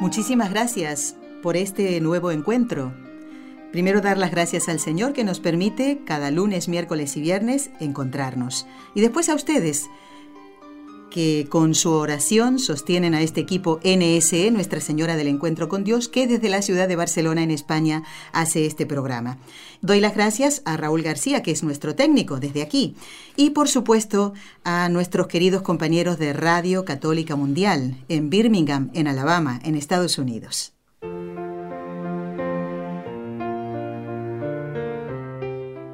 Muchísimas gracias por este nuevo encuentro. Primero dar las gracias al Señor que nos permite cada lunes, miércoles y viernes encontrarnos. Y después a ustedes que con su oración sostienen a este equipo NSE, Nuestra Señora del Encuentro con Dios, que desde la ciudad de Barcelona, en España, hace este programa. Doy las gracias a Raúl García, que es nuestro técnico desde aquí, y por supuesto a nuestros queridos compañeros de Radio Católica Mundial en Birmingham, en Alabama, en Estados Unidos.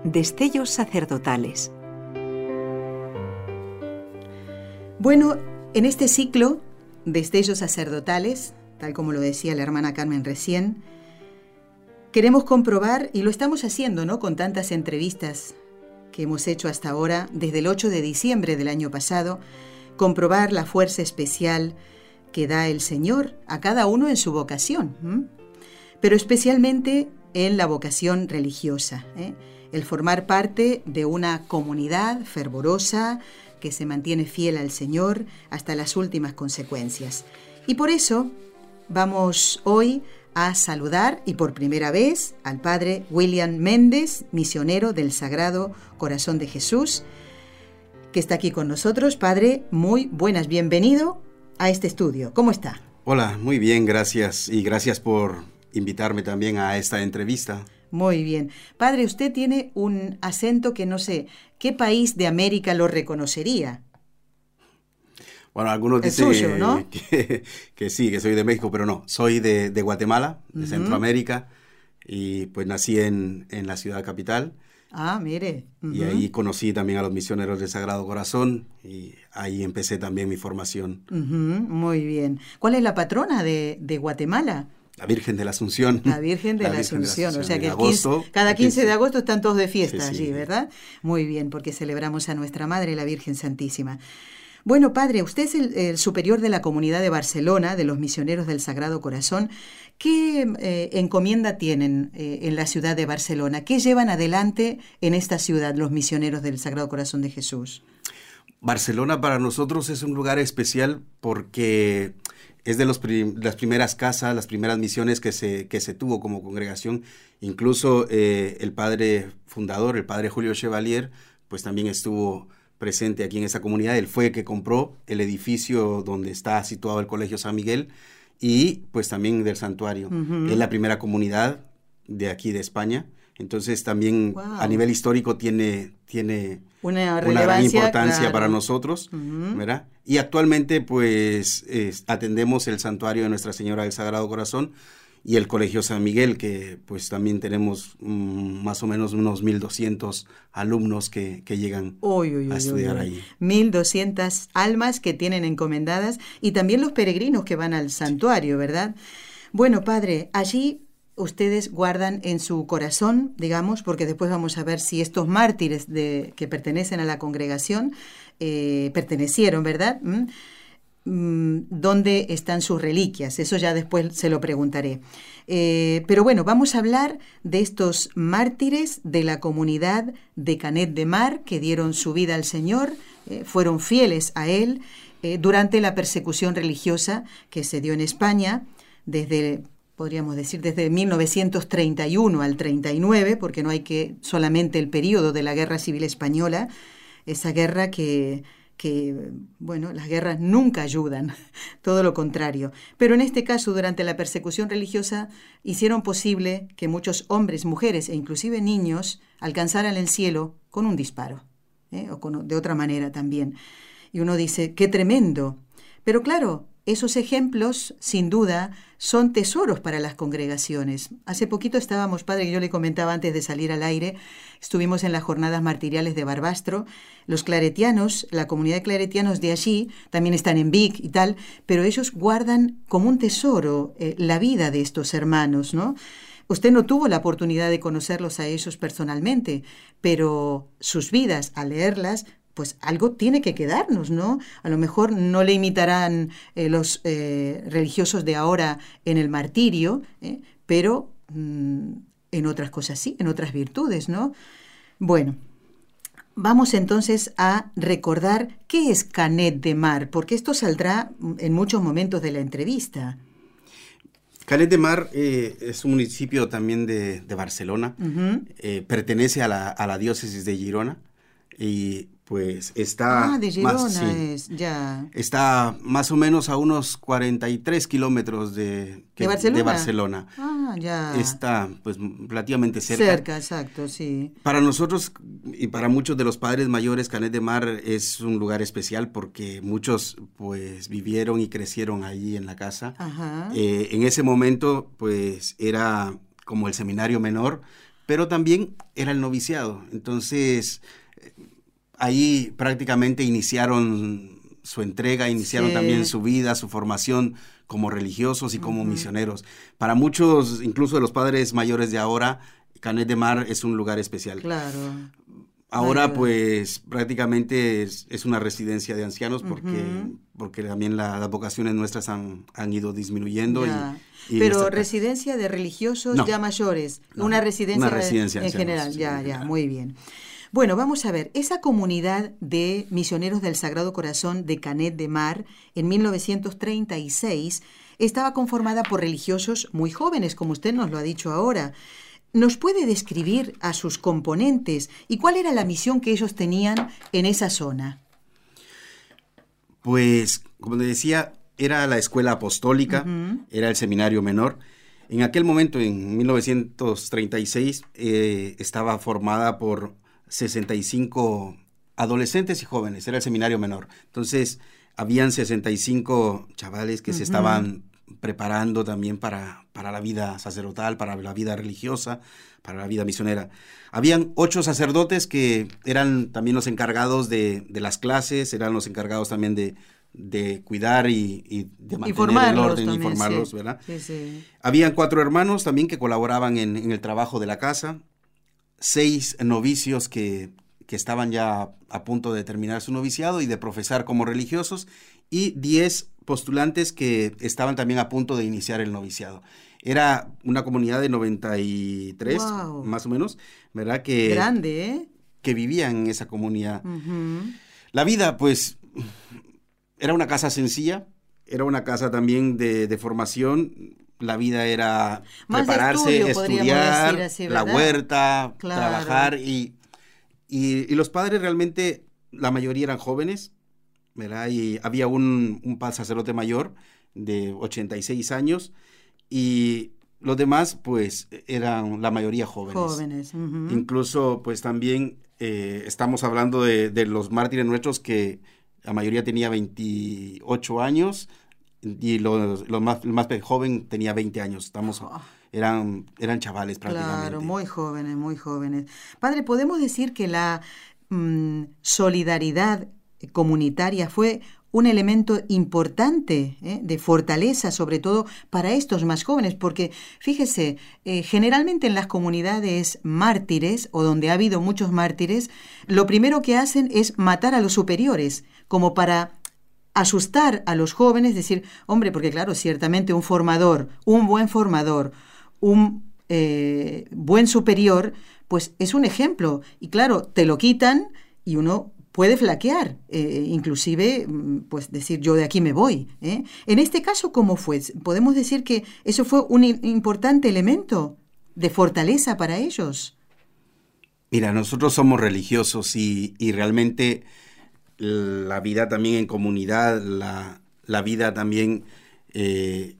Destellos sacerdotales Bueno, en este ciclo de estellos sacerdotales, tal como lo decía la hermana Carmen recién, queremos comprobar, y lo estamos haciendo, ¿no? Con tantas entrevistas que hemos hecho hasta ahora, desde el 8 de diciembre del año pasado, comprobar la fuerza especial que da el Señor a cada uno en su vocación, pero especialmente en la vocación religiosa, ¿eh? El formar parte de una comunidad fervorosa, que se mantiene fiel al Señor hasta las últimas consecuencias. Y por eso vamos hoy a saludar y por primera vez al Padre William Méndez, misionero del Sagrado Corazón de Jesús, que está aquí con nosotros. Padre, muy buenas, bienvenido a este estudio. ¿Cómo está? Hola, muy bien, gracias y gracias por invitarme también a esta entrevista. Muy bien. Padre, usted tiene un acento que no sé, ¿qué país de América lo reconocería? Bueno, algunos dicen que, sí, que soy de México, pero no, soy de, Guatemala, de Centroamérica, y pues nací en, la ciudad capital. Ah, mire. Y ahí conocí también a los misioneros del Sagrado Corazón y ahí empecé también mi formación. Muy bien. ¿Cuál es la patrona de, de Guatemala? La Virgen de la Asunción. La Virgen de, la, Asunción. O sea que cada 15 de agosto están todos de fiesta allí, ¿verdad? Muy bien, porque celebramos a nuestra Madre, la Virgen Santísima. Bueno, padre, usted es el, superior de la comunidad de Barcelona, de los misioneros del Sagrado Corazón. ¿Qué eh, encomienda tienen eh, en la ciudad de Barcelona? ¿Qué llevan adelante en esta ciudad los misioneros del Sagrado Corazón de Jesús? Barcelona para nosotros es un lugar especial porque es de los las primeras casas, las primeras misiones que se, que se tuvo como congregación. Incluso eh, el padre fundador, el padre Julio Chevalier, pues también estuvo presente aquí en esa comunidad. Él fue el que compró el edificio donde está situado el Colegio San Miguel y pues también del santuario. Es la primera comunidad de aquí de España. Entonces también a nivel histórico tiene, tiene una, gran importancia para nosotros, ¿verdad? Y actualmente pues atendemos el santuario de Nuestra Señora del Sagrado Corazón y el Colegio San Miguel, que pues también tenemos mm, más o menos unos 1.200 alumnos que, llegan a estudiar ahí. 1.200 almas que tienen encomendadas y también los peregrinos que van al santuario, ¿verdad? Bueno, padre, allí ustedes guardan en su corazón, digamos, porque después vamos a ver si estos mártires de, que pertenecen a la congregación eh, pertenecieron, ¿verdad? ¿Mm? ¿Mm? ¿Dónde están sus reliquias? Eso ya después se lo preguntaré. Eh, pero bueno, vamos a hablar de estos mártires de la comunidad de Canet de Mar que dieron su vida al Señor, eh, fueron fieles a Él durante la persecución religiosa que se dio en España desde podríamos decir desde 1931 al 39, porque no hay que solamente el periodo de la Guerra Civil Española, esa guerra que, que, bueno, las guerras nunca ayudan, todo lo contrario. Pero en este caso, durante la persecución religiosa, hicieron posible que muchos hombres, mujeres e inclusive niños alcanzaran el cielo con un disparo, ¿eh? o de otra manera también. Y uno dice, qué tremendo. Pero claro, esos ejemplos, sin duda, son tesoros para las congregaciones. Hace poquito estábamos, padre, yo le comentaba antes de salir al aire, estuvimos en las jornadas martiriales de Barbastro. Los claretianos, la comunidad de claretianos de allí, también están en Vic y tal, pero ellos guardan como un tesoro eh, la vida de estos hermanos, ¿no? Usted no tuvo la oportunidad de conocerlos a ellos personalmente, pero sus vidas, al leerlas, pues algo tiene que quedarnos, ¿no? A lo mejor no le imitarán eh, los eh, religiosos de ahora en el martirio, ¿eh? pero mm, en otras cosas sí, en otras virtudes, ¿no? Bueno, vamos entonces a recordar qué es Canet de Mar, porque esto saldrá en muchos momentos de la entrevista. Canet de Mar es un municipio también de, Barcelona, pertenece a la, a la diócesis de Girona y pues está... Ah, de Girona más, es, ya. Está más o menos a unos 43 kilómetros de, ¿De, Barcelona? de Barcelona. Ah, ya. Está pues relativamente cerca. Cerca, exacto, sí. Para nosotros y para muchos de los padres mayores, Canet de Mar es un lugar especial porque muchos pues vivieron y crecieron allí en la casa. Ajá. Eh, en ese momento pues era como el seminario menor, pero también era el noviciado. Entonces ahí prácticamente iniciaron su entrega, iniciaron también su vida, su formación como religiosos y como misioneros. Para muchos, incluso de los padres mayores de ahora, Canet de Mar es un lugar especial. Claro. Ahora, pues, prácticamente es, una residencia de ancianos porque, porque también las vocaciones nuestras han, han ido disminuyendo. Y, Pero residencia de religiosos ya mayores, una residencia, en general, ya, ya, muy bien. Bueno, vamos a ver, esa comunidad de misioneros del Sagrado Corazón de Canet de Mar en 1936 estaba conformada por religiosos muy jóvenes, como usted nos lo ha dicho ahora. ¿Nos puede describir a sus componentes y cuál era la misión que ellos tenían en esa zona? Pues, como le decía, era la escuela apostólica, era el seminario menor. En aquel momento, en 1936, eh, estaba formada por 65 adolescentes y jóvenes, era el seminario menor. Entonces, habían 65 chavales que se estaban preparando también para, para la vida sacerdotal, para la vida religiosa, para la vida misionera. Habían ocho sacerdotes que eran también los encargados de, las clases, eran los encargados también de, cuidar y, de mantener el orden y formarlos, ¿verdad? Habían cuatro hermanos también que colaboraban en, en, el trabajo de la casa, seis novicios que, estaban ya a punto de terminar su noviciado y de profesar como religiosos, y diez postulantes que estaban también a punto de iniciar el noviciado. Era una comunidad de 93, más o menos, ¿verdad? Que, Grande, ¿eh? Que vivían en esa comunidad. La vida, pues, era una casa sencilla, era una casa también de, de formación la vida era prepararse, estudiar, la huerta, trabajar y, y, los padres realmente, la mayoría eran jóvenes, ¿verdad? Y había un, un sacerdote mayor de 86 años y los demás pues eran la mayoría jóvenes. Jóvenes. Incluso pues también eh, estamos hablando de, de los mártires nuestros que la mayoría tenía 28 años, y los, más, más joven tenía 20 años. Estamos, ah. eran, eran chavales prácticamente. Claro, muy jóvenes, muy jóvenes. Padre, ¿podemos decir que la mm, solidaridad comunitaria fue un elemento importante ¿eh? de fortaleza, sobre todo para estos más jóvenes, porque fíjese, eh, generalmente en las comunidades mártires o donde ha habido muchos mártires, lo primero que hacen es matar a los superiores, como para asustar a los jóvenes, decir, hombre, porque claro, ciertamente un formador, un buen formador, un eh, buen superior, pues es un ejemplo. Y claro, te lo quitan y uno puede flaquear, eh, inclusive, mm, pues decir, yo de aquí me voy. ¿eh? En este caso, ¿cómo fue? Podemos decir que eso fue un importante elemento de fortaleza para ellos. Mira, nosotros somos religiosos y, y realmente la vida también en comunidad, la, la vida también eh,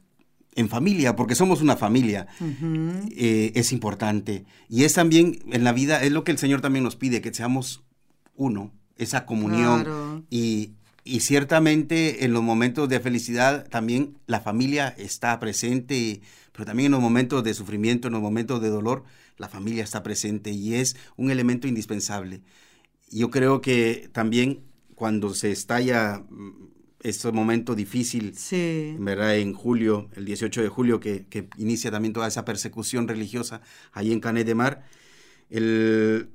en familia, porque somos una familia, eh, es importante. Y es también en la vida, es lo que el Señor también nos pide, que seamos uno, esa comunión. Y, y ciertamente en los momentos de felicidad también la familia está presente, pero también en los momentos de sufrimiento, en los momentos de dolor, la familia está presente y es un elemento indispensable. Yo creo que también cuando se estalla mm, este momento difícil, ¿verdad? En julio, el 18 de julio, que, que, inicia también toda esa persecución religiosa ahí en Canet de Mar, el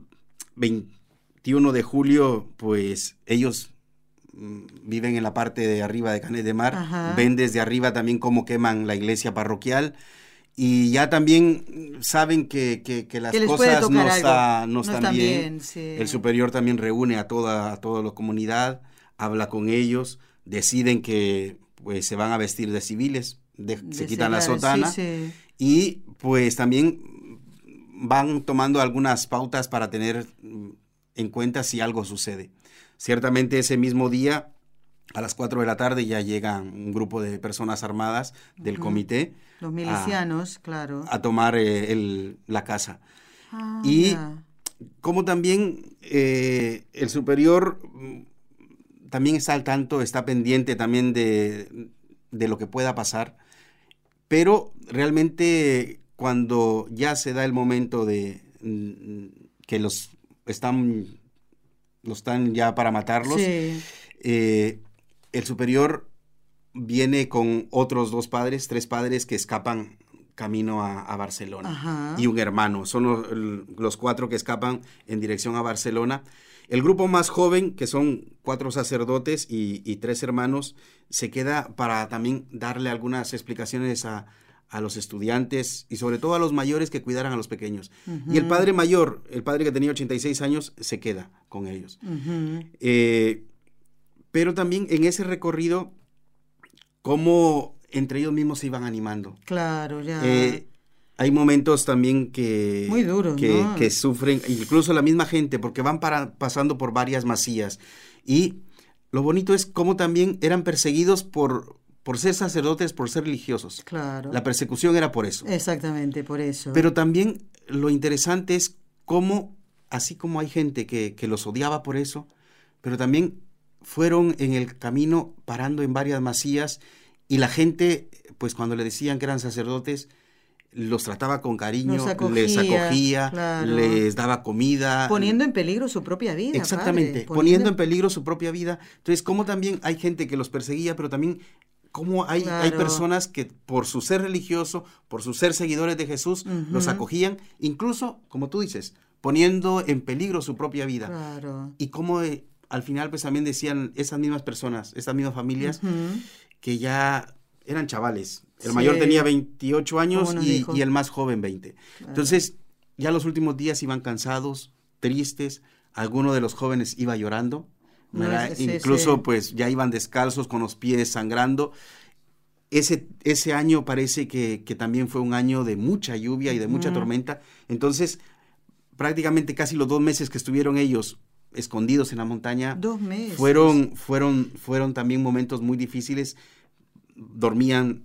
21 de julio, pues ellos mm, viven en la parte de arriba de Canet de Mar, ven desde arriba también cómo queman la iglesia parroquial y ya también saben que, que, las cosas no, no, están, bien. El superior también reúne a toda, a toda la comunidad, habla con ellos, deciden que pues se van a vestir de civiles, se quitan la sotana y pues también van tomando algunas pautas para tener en cuenta si algo sucede. Ciertamente ese mismo día, a las 4 de la tarde, ya llega un grupo de personas armadas del comité. Los milicianos, claro. A tomar eh, la casa. Ah, y como también eh, el superior mm, también está al tanto, está pendiente también de, de lo que pueda pasar, pero realmente cuando ya se da el momento de mm, que los están, los están ya para matarlos, eh, el superior viene con otros dos padres, tres padres que escapan camino a, Barcelona y un hermano. Son los, cuatro que escapan en dirección a Barcelona. El grupo más joven, que son cuatro sacerdotes y, y tres hermanos, se queda para también darle algunas explicaciones a, a los estudiantes y sobre todo a los mayores que cuidaran a los pequeños. Y el padre mayor, el padre que tenía 86 años, se queda con ellos. Eh, pero también en ese recorrido, cómo entre ellos mismos se iban animando. Claro, ya. Eh, hay momentos también que, Muy duros, que, que, sufren, incluso la misma gente, porque van para, pasando por varias masías. Y lo bonito es cómo también eran perseguidos por, por ser sacerdotes, por ser religiosos. Claro. La persecución era por eso. Exactamente, por eso. Pero también lo interesante es cómo, así como hay gente que, que los odiaba por eso, pero también fueron en el camino parando en varias masías y la gente, pues cuando le decían que eran sacerdotes, los trataba con cariño, les acogía, les daba comida. Poniendo en peligro su propia vida. Exactamente, poniendo... en peligro su propia vida. Entonces, como también hay gente que los perseguía, pero también cómo hay, hay personas que por su ser religioso, por su ser seguidores de Jesús, los acogían, incluso, como tú dices, poniendo en peligro su propia vida. Y cómo eh, al final pues también decían esas mismas personas, esas mismas familias, que ya eran chavales. El mayor tenía 28 años y, y, el más joven 20. Entonces, ya los últimos días iban cansados, tristes, alguno de los jóvenes iba llorando Incluso pues ya iban descalzos con los pies sangrando. Ese, ese año parece que, también fue un año de mucha lluvia y de mucha tormenta. Entonces, prácticamente casi los dos meses que estuvieron ellos escondidos en la montaña, Fueron, fueron, fueron también momentos muy difíciles. Dormían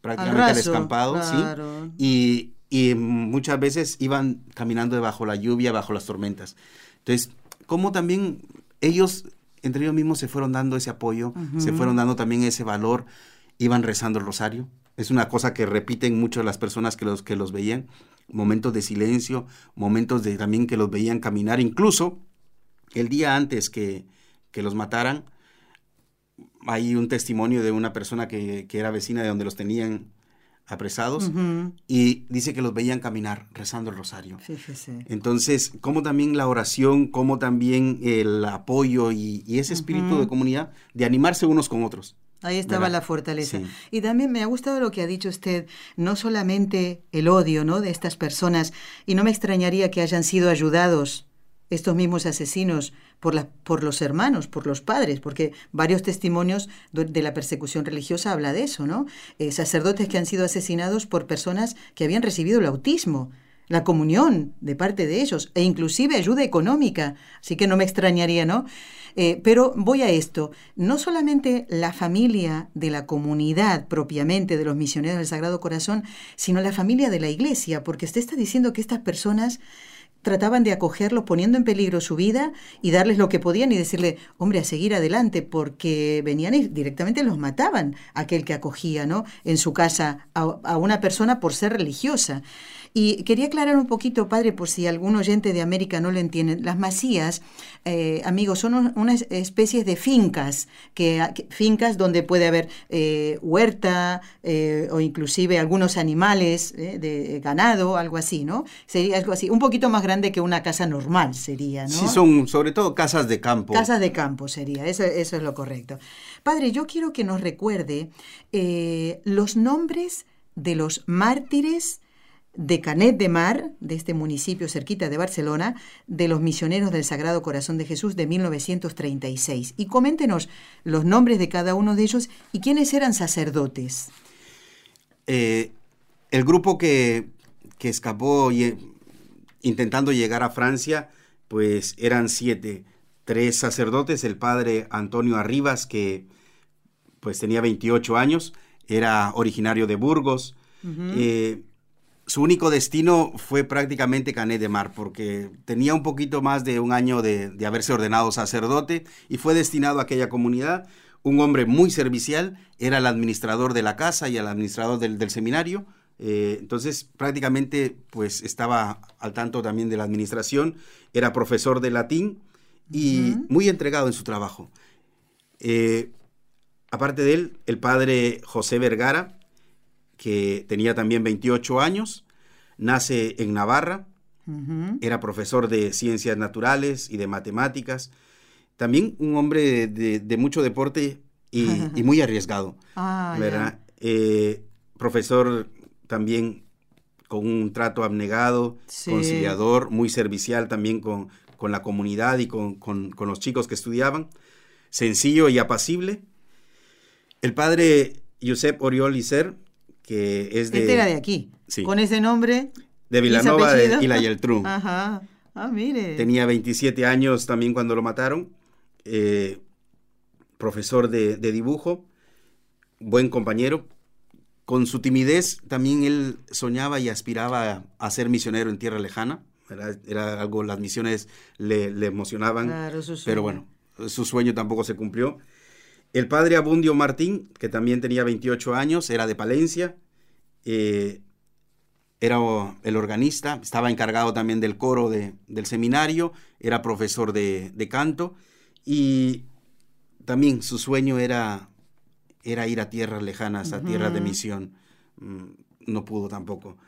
prácticamente al, escampado, ¿sí? Y, muchas veces iban caminando debajo la lluvia, bajo las tormentas. Entonces, como también ellos entre ellos mismos se fueron dando ese apoyo, se fueron dando también ese valor, iban rezando el rosario. Es una cosa que repiten mucho las personas que los, que los veían, momentos de silencio, momentos de también que los veían caminar, incluso el día antes que, que los mataran, hay un testimonio de una persona que, que, era vecina de donde los tenían apresados y dice que los veían caminar rezando el rosario. Entonces, como también la oración, como también el apoyo y, ese espíritu de comunidad, de animarse unos con otros. Ahí estaba la fortaleza. Y también me ha gustado lo que ha dicho usted, no solamente el odio ¿no? de estas personas, y no me extrañaría que hayan sido ayudados estos mismos asesinos por, por los hermanos, por los padres, porque varios testimonios de la persecución religiosa habla de eso, ¿no? Eh, sacerdotes que han sido asesinados por personas que habían recibido el autismo, la comunión de parte de ellos, e inclusive ayuda económica, así que no me extrañaría, ¿no? Eh, pero voy a esto, no solamente la familia de la comunidad propiamente de los misioneros del Sagrado Corazón, sino la familia de la iglesia, porque usted está diciendo que estas personas trataban de acogerlos poniendo en peligro su vida y darles lo que podían y decirle, hombre, a seguir adelante, porque venían y directamente los mataban, aquel que acogía, ¿no? En su casa a, a una persona por ser religiosa. Y quería aclarar un poquito, padre, por si algún oyente de América no lo entiende. Las masías, eh, amigos, son unas especies de fincas, que, fincas donde puede haber eh, huerta eh, o inclusive algunos animales de ganado, algo así, ¿no? Sería algo así, un poquito más grande que una casa normal sería, ¿no? Sí, son sobre todo casas de campo. Casas de campo sería, eso, eso es lo correcto. Padre, yo quiero que nos recuerde los nombres de los mártires de Canet de Mar, de este municipio cerquita de Barcelona, de los misioneros del Sagrado Corazón de Jesús de 1936. Y coméntenos los nombres de cada uno de ellos y quiénes eran sacerdotes. Eh, el grupo que, escapó intentando llegar a Francia, pues eran siete. Tres sacerdotes, el padre Antonio Arribas, que pues tenía 28 años, era originario de Burgos su único destino fue prácticamente Canet de Mar, porque tenía un poquito más de un año de, haberse ordenado sacerdote y fue destinado a aquella comunidad. Un hombre muy servicial, era el administrador de la casa y el administrador del, seminario. Eh, entonces, prácticamente, pues estaba al tanto también de la administración, era profesor de latín y muy entregado en su trabajo. Eh, aparte de él, el padre José Vergara, que tenía también 28 años, nace en Navarra, era profesor de ciencias naturales y de matemáticas, también un hombre de, mucho deporte y, muy arriesgado, ah, ¿verdad? Eh, profesor también con un trato abnegado, conciliador, muy servicial también con, con la comunidad y con, con, los chicos que estudiaban, sencillo y apacible. El padre Josep Oriol Iser que es de... Este era de aquí, con ese nombre. De Villanova de Ila Yeltrú. Ajá. Ah, mire. Tenía 27 años también cuando lo mataron. Eh, profesor de, dibujo, buen compañero. Con su timidez también él soñaba y aspiraba a, ser misionero en tierra lejana. Era, algo, las misiones le, emocionaban. Claro, pero bueno, su sueño tampoco se cumplió. El padre Abundio Martín, que también tenía 28 años, era de Palencia, eh, era el organista, estaba encargado también del coro del seminario, era profesor de, canto y también su sueño era, era ir a tierras lejanas, a tierras de misión. Mm, no pudo tampoco.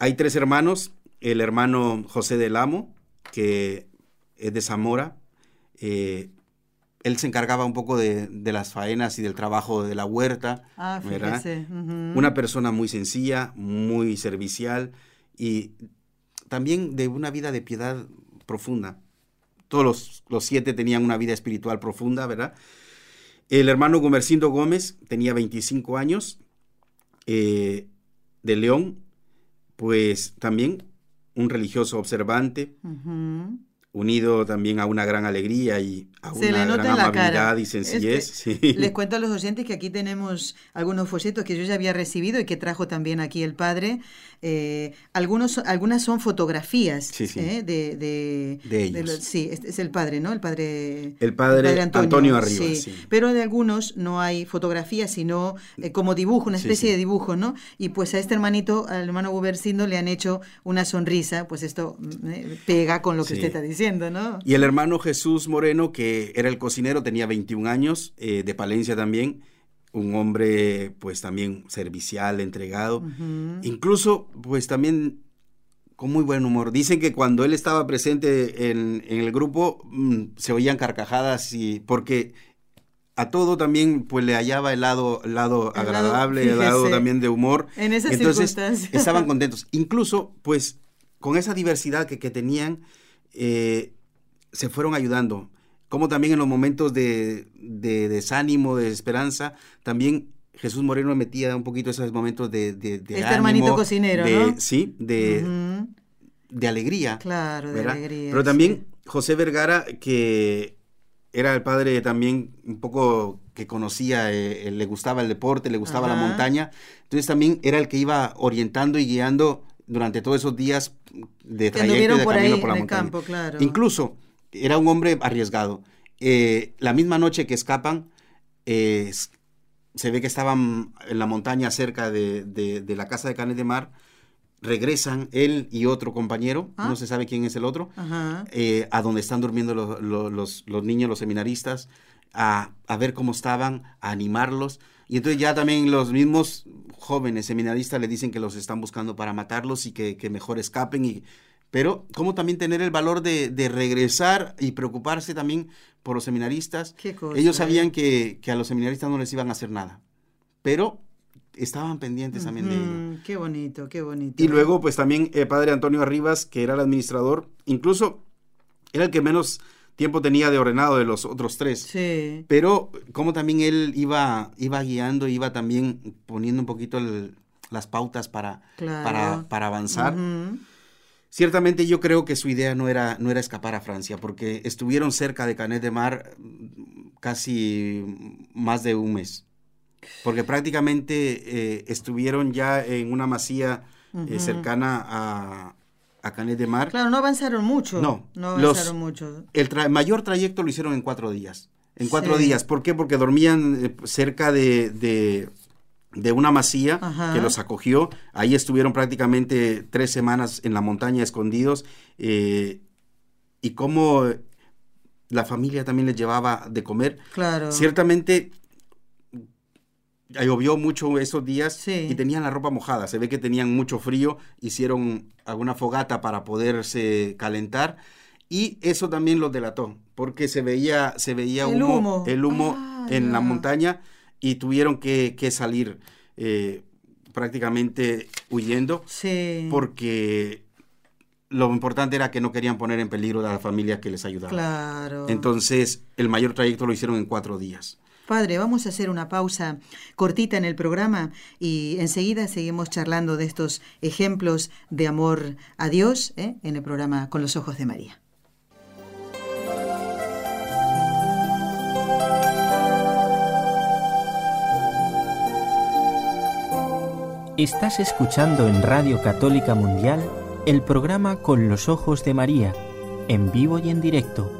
Hay tres hermanos, el hermano José del Amo, que es de Zamora, eh, él se encargaba un poco de, las faenas y del trabajo de la huerta. Ah, fíjese. Una persona muy sencilla, muy servicial y también de una vida de piedad profunda. Todos los, siete tenían una vida espiritual profunda, ¿verdad? El hermano Gomercindo Gómez tenía 25 años, eh, de León, pues también un religioso observante, unido también a una gran alegría y a una gran amabilidad y sencillez. Les cuento a los oyentes que aquí tenemos algunos folletos que yo ya había recibido y que trajo también aquí el padre. Eh, algunos, algunas son fotografías ¿eh? de, de, ellos. sí, es, el padre, ¿no? El padre, el padre, Antonio, Arriba. Sí. Pero de algunos no hay fotografías, sino eh, como dibujo, una especie de dibujo, ¿no? Y pues a este hermanito, al hermano Gubercindo, le han hecho una sonrisa, pues esto mm, pega con lo que usted está diciendo. Y el hermano Jesús Moreno, que era el cocinero, tenía 21 años, eh, de Palencia también, un hombre pues también servicial, entregado, incluso pues también con muy buen humor. Dicen que cuando él estaba presente en, el grupo mm, se oían carcajadas y porque a todo también pues le hallaba el lado, lado agradable, el lado también de humor. En esas Entonces, Estaban contentos. Incluso pues con esa diversidad que, que tenían, eh, se fueron ayudando. Como también en los momentos de, desánimo, de esperanza, también Jesús Moreno metía un poquito esos momentos de, de, este hermanito cocinero, Sí, de, de alegría. Claro, de alegría. Pero también José Vergara, que era el padre también un poco que conocía, eh, le gustaba el deporte, le gustaba la montaña, entonces también era el que iba orientando y guiando durante todos esos días de trayecto y de por camino ahí por la montaña. campo, claro. Incluso era un hombre arriesgado. Eh, la misma noche que escapan, eh, se ve que estaban en la montaña cerca de, de- de la casa de Canet de Mar. Regresan él y otro compañero, Ah. no se sabe quién es el otro, eh, a donde están durmiendo los, los- los- los niños, los seminaristas, a, a ver cómo estaban, a animarlos. Y entonces ya también los mismos jóvenes seminaristas le dicen que los están buscando para matarlos y que, que mejor escapen. Y, pero cómo también tener el valor de, de regresar y preocuparse también por los seminaristas. Qué cosa, Ellos ¿eh? sabían que, que a los seminaristas no les iban a hacer nada, pero estaban pendientes también de ello. Qué bonito, qué bonito. Y luego, pues también el padre Antonio Arribas, que era el administrador, incluso era el que menos tiempo tenía de ordenado de los otros tres. Sí. Pero como también él iba, iba guiando, iba también poniendo un poquito el- las pautas para, Claro. para, para avanzar. Ciertamente yo creo que su idea no era, no era escapar a Francia, porque estuvieron cerca de Canet de Mar mm, casi más de un mes. Porque prácticamente eh, estuvieron ya en una masía eh, cercana a, a Canet de Mar. Claro, no avanzaron mucho. No, No los- avanzaron mucho. El tra- mayor trayecto lo hicieron en cuatro días. En cuatro Sí. días. ¿Por qué? Porque dormían eh, cerca de, de- de una masía Ajá. que los acogió. Ahí estuvieron prácticamente tres semanas en la montaña escondidos. eh, y cómo la familia también les llevaba de comer. Claro. Ciertamente llovió mucho esos días Sí. y tenían la ropa mojada. Se ve que tenían mucho frío, hicieron alguna fogata para poderse calentar y eso también los delató, porque se veía, se veía El humo, humo. el humo Ah, en la ya. montaña y tuvieron que, que salir eh, prácticamente huyendo Sí. porque lo importante era que no querían poner en peligro a la familia que les ayudaba. Claro. Entonces, el mayor trayecto lo hicieron en cuatro días. Padre, vamos a hacer una pausa cortita en el programa y enseguida seguimos charlando de estos ejemplos de amor a Dios ¿eh? en el programa Con los Ojos de María. Estás escuchando en Radio Católica Mundial el programa Con los Ojos de María, en vivo y en directo,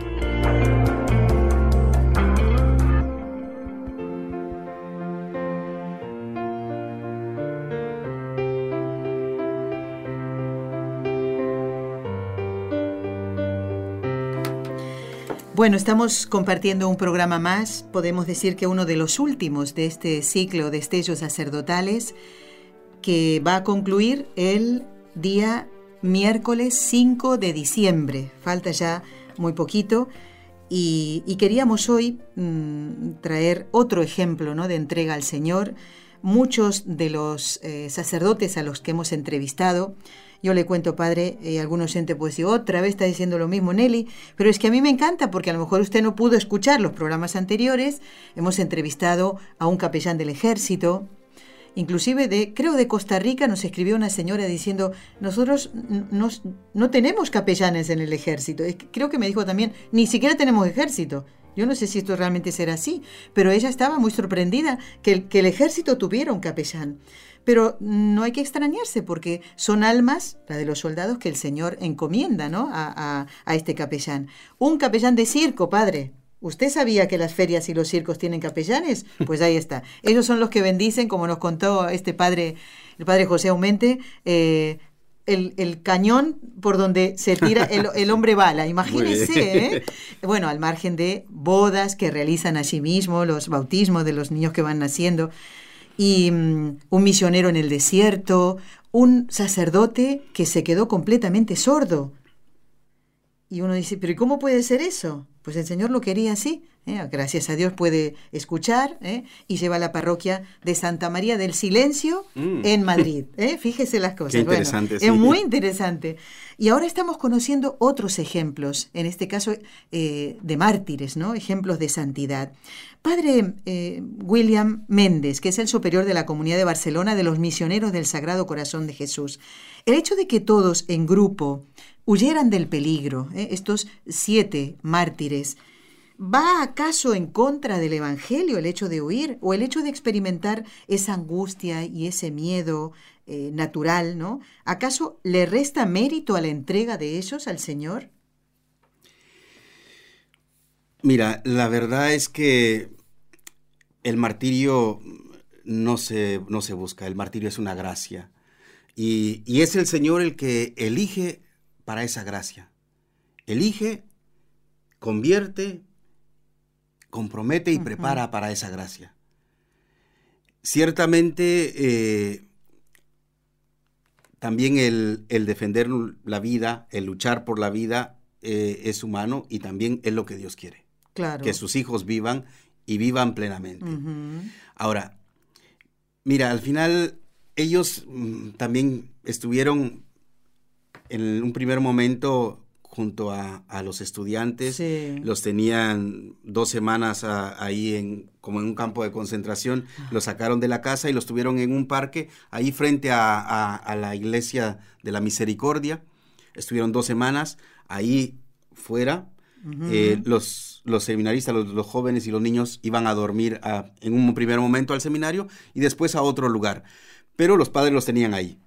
Bueno, estamos compartiendo un programa más, podemos decir que uno de los últimos de este ciclo de estellos sacerdotales, que va a concluir el día miércoles 5 de diciembre. Falta ya muy poquito. Y, queríamos hoy mm, traer otro ejemplo ¿no? de entrega al Señor. Muchos de los eh, sacerdotes a los que hemos entrevistado, yo le cuento, padre, eh, algún oyente puede decir, otra vez está diciendo lo mismo Nelly, pero es que a mí me encanta porque a lo mejor usted no pudo escuchar los programas anteriores. Hemos entrevistado a un capellán del ejército, inclusive de, creo de Costa Rica, nos escribió una señora diciendo, nosotros nos- no tenemos capellanes en el ejército. Creo que me dijo también, ni siquiera tenemos ejército. Yo no sé si esto realmente será así, pero ella estaba muy sorprendida que el, que el ejército tuviera un capellán. Pero no hay que extrañarse porque son almas, la de los soldados, que el Señor encomienda ¿no? a, a- a este capellán. Un capellán de circo, padre. ¿Usted sabía que las ferias y los circos tienen capellanes? Pues ahí está. Ellos son los que bendicen, como nos contó este padre, el padre José Aumente, eh, el, el cañón por donde se tira el, el hombre bala. Imagínense, ¿eh? Bueno, al margen de bodas que realizan allí mismo, los bautismos de los niños que van naciendo, y mm, un misionero en el desierto, un sacerdote que se quedó completamente sordo. Y uno dice, pero ¿y cómo puede ser eso? Pues el Señor lo quería así, ¿eh? gracias a Dios puede escuchar ¿eh? y lleva a la parroquia de Santa María del Silencio Mm. en Madrid. ¿eh? Fíjese las cosas. Qué Bueno, interesante, sí. Es muy interesante. Y ahora estamos conociendo otros ejemplos, en este caso de mártires, ¿no? ejemplos de santidad. Padre William Méndez, que es el superior de la Comunidad de Barcelona de los Misioneros del Sagrado Corazón de Jesús, el hecho de que todos en grupo huyeran del peligro, ¿eh? estos siete mártires, ¿Va acaso en contra del Evangelio el hecho de huir o el hecho de experimentar esa angustia y ese miedo eh, natural, ¿no? ¿Acaso le resta mérito a la entrega de ellos al Señor? Mira, la verdad es que el martirio no se, no se busca, el martirio es una gracia. Y, y es el Señor el que elige para esa gracia. Elige, convierte, compromete y prepara para esa gracia. Ciertamente, eh, también el, el defender la vida, el luchar por la vida eh, es humano y también es lo que Dios quiere Claro. que sus hijos vivan y vivan plenamente. Ahora, mira, al final ellos mm, también estuvieron en un primer momento junto a, a los estudiantes, Sí. los tenían dos semanas a- ahí en, como en un campo de concentración, los sacaron de la casa y los tuvieron en un parque, ahí frente a, a- la iglesia de la misericordia, estuvieron dos semanas ahí fuera, eh, los, los seminaristas, los, los jóvenes y los niños iban a dormir a- en un primer momento al seminario y después a otro lugar. Pero los padres los tenían ahí.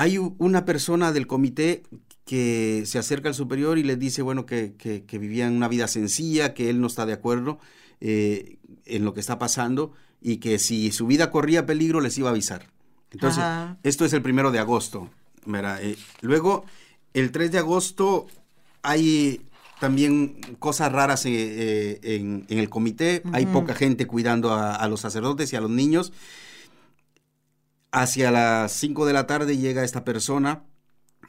Hay una persona del comité que se acerca al superior y les dice, bueno, que, que- que vivían una vida sencilla, que él no está de acuerdo eh, en lo que está pasando y que si su vida corría peligro les iba a avisar. Entonces, Ajá. esto es el primero de agosto. Eh, luego, el 3 de agosto hay también cosas raras eh, en, en el comité. Hay poca gente cuidando a, a los sacerdotes y a los niños. Hacia las 5 de la tarde llega esta persona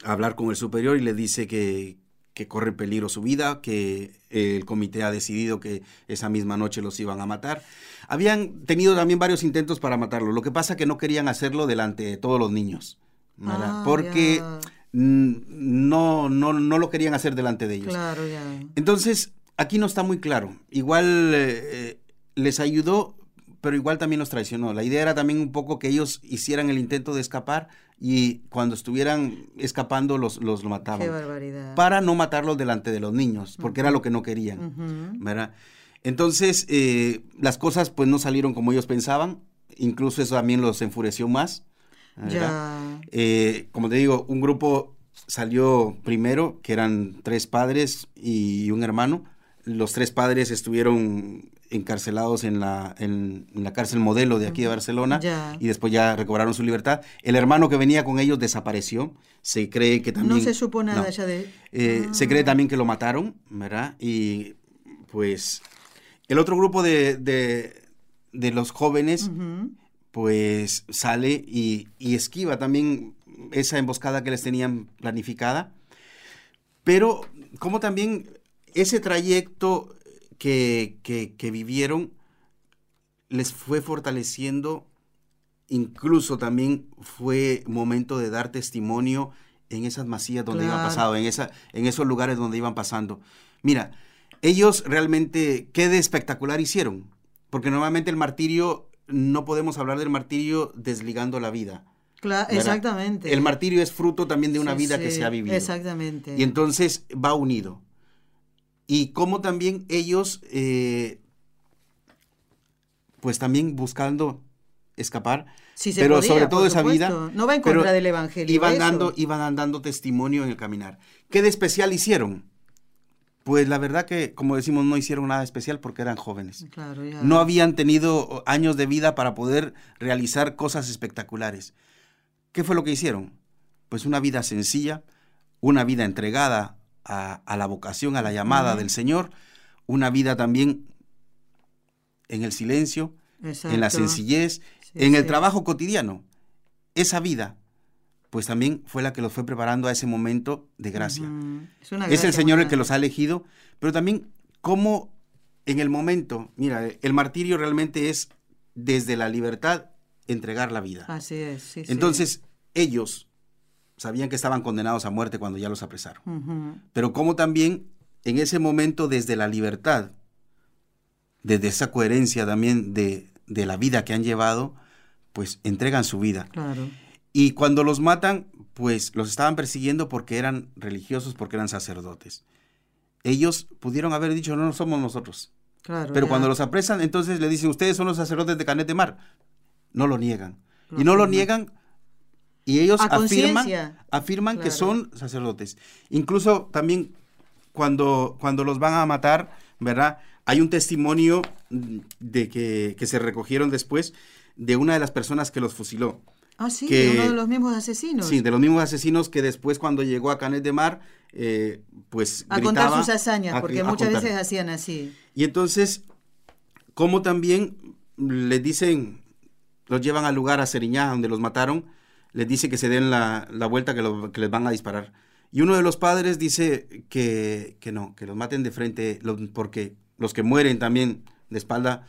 a hablar con el superior y le dice que, que corre peligro su vida, que el comité ha decidido que esa misma noche los iban a matar. Habían tenido también varios intentos para matarlo. Lo que pasa que no querían hacerlo delante de todos los niños. Ah, porque no, no, no lo querían hacer delante de ellos. Claro. Entonces, aquí no está muy claro. Igual eh, eh, les ayudó, pero igual también los traicionó. La idea era también un poco que ellos hicieran el intento de escapar y cuando estuvieran escapando los, los Qué mataban. barbaridad. Para no matarlos delante de los niños, porque era lo que no querían. Ujú. ¿verdad? Entonces, eh, las cosas pues no salieron como ellos pensaban. Incluso eso también los enfureció más. Ya. Eh, como te digo, un grupo salió primero, que eran tres padres y un hermano. Los tres padres estuvieron encarcelados en la, en, en la cárcel modelo de aquí de Barcelona Ya. y después ya recobraron su libertad. El hermano que venía con ellos desapareció. Se cree que también... No se supo nada no. ya de... Eh, Ah. Se cree también que lo mataron, ¿verdad? Y pues el otro grupo de, de, de los jóvenes pues sale y, y esquiva también esa emboscada que les tenían planificada. Pero como también ese trayecto que, que- que vivieron les fue fortaleciendo, incluso también fue momento de dar testimonio en esas masías donde iban Claro. pasando, en, esa, en esos lugares donde iban pasando. Mira, ellos realmente, ¿qué de espectacular hicieron? Porque normalmente el martirio, no podemos hablar del martirio desligando la vida. Cla- ¿verdad? exactamente. El martirio es fruto también de una Sí, vida que se ha vivido. Exactamente. Y entonces va unido. Y como también ellos, eh, pues también buscando escapar, se pero podía, sobre todo esa vida. No va en contra del Evangelio. iban eso. dando, iban dando testimonio en el caminar. ¿Qué de especial hicieron? Pues la verdad que, como decimos, no hicieron nada especial porque eran jóvenes. Claro, ya. No habían tenido años de vida para poder realizar cosas espectaculares. ¿Qué fue lo que hicieron? Pues una vida sencilla, una vida entregada a, a la vocación, a la llamada del Señor, una vida también en el silencio, en la sencillez, Sí, en el trabajo cotidiano. Esa vida, pues también fue la que los fue preparando a ese momento de gracia. Es, el Señor el que los ha elegido, pero también cómo en el momento, mira, el martirio realmente es desde la libertad entregar la vida. Así es. Sí, sí. Entonces, ellos sabían que estaban condenados a muerte cuando ya los apresaron. Pero como también en ese momento desde la libertad, desde esa coherencia también de, de la vida que han llevado, pues entregan su vida. Claro. Y cuando los matan, pues los estaban persiguiendo porque eran religiosos, porque eran sacerdotes. Ellos pudieron haber dicho, no, no somos nosotros. Claro. Pero ya. cuando los apresan, entonces le dicen, ustedes son los sacerdotes de Canet de Mar. No lo niegan. Y no lo niegan y ellos afirman, afirman que son sacerdotes. Incluso también cuando, cuando los van a matar, ¿verdad? Hay un testimonio de que, que se recogieron después de una de las personas que los fusiló. Ah, sí, que- de uno de los mismos asesinos. Sí, de los mismos asesinos que después cuando llegó a Canet de Mar, eh, pues a contar sus hazañas, a- porque a muchas contar. veces hacían así. Y entonces, como también les dicen, los llevan al lugar a Seriñá, donde los mataron, les dice que se den la, la vuelta, que, lo- que les van a disparar. Y uno de los padres dice que, que no, que los maten de frente, porque los que mueren también de espalda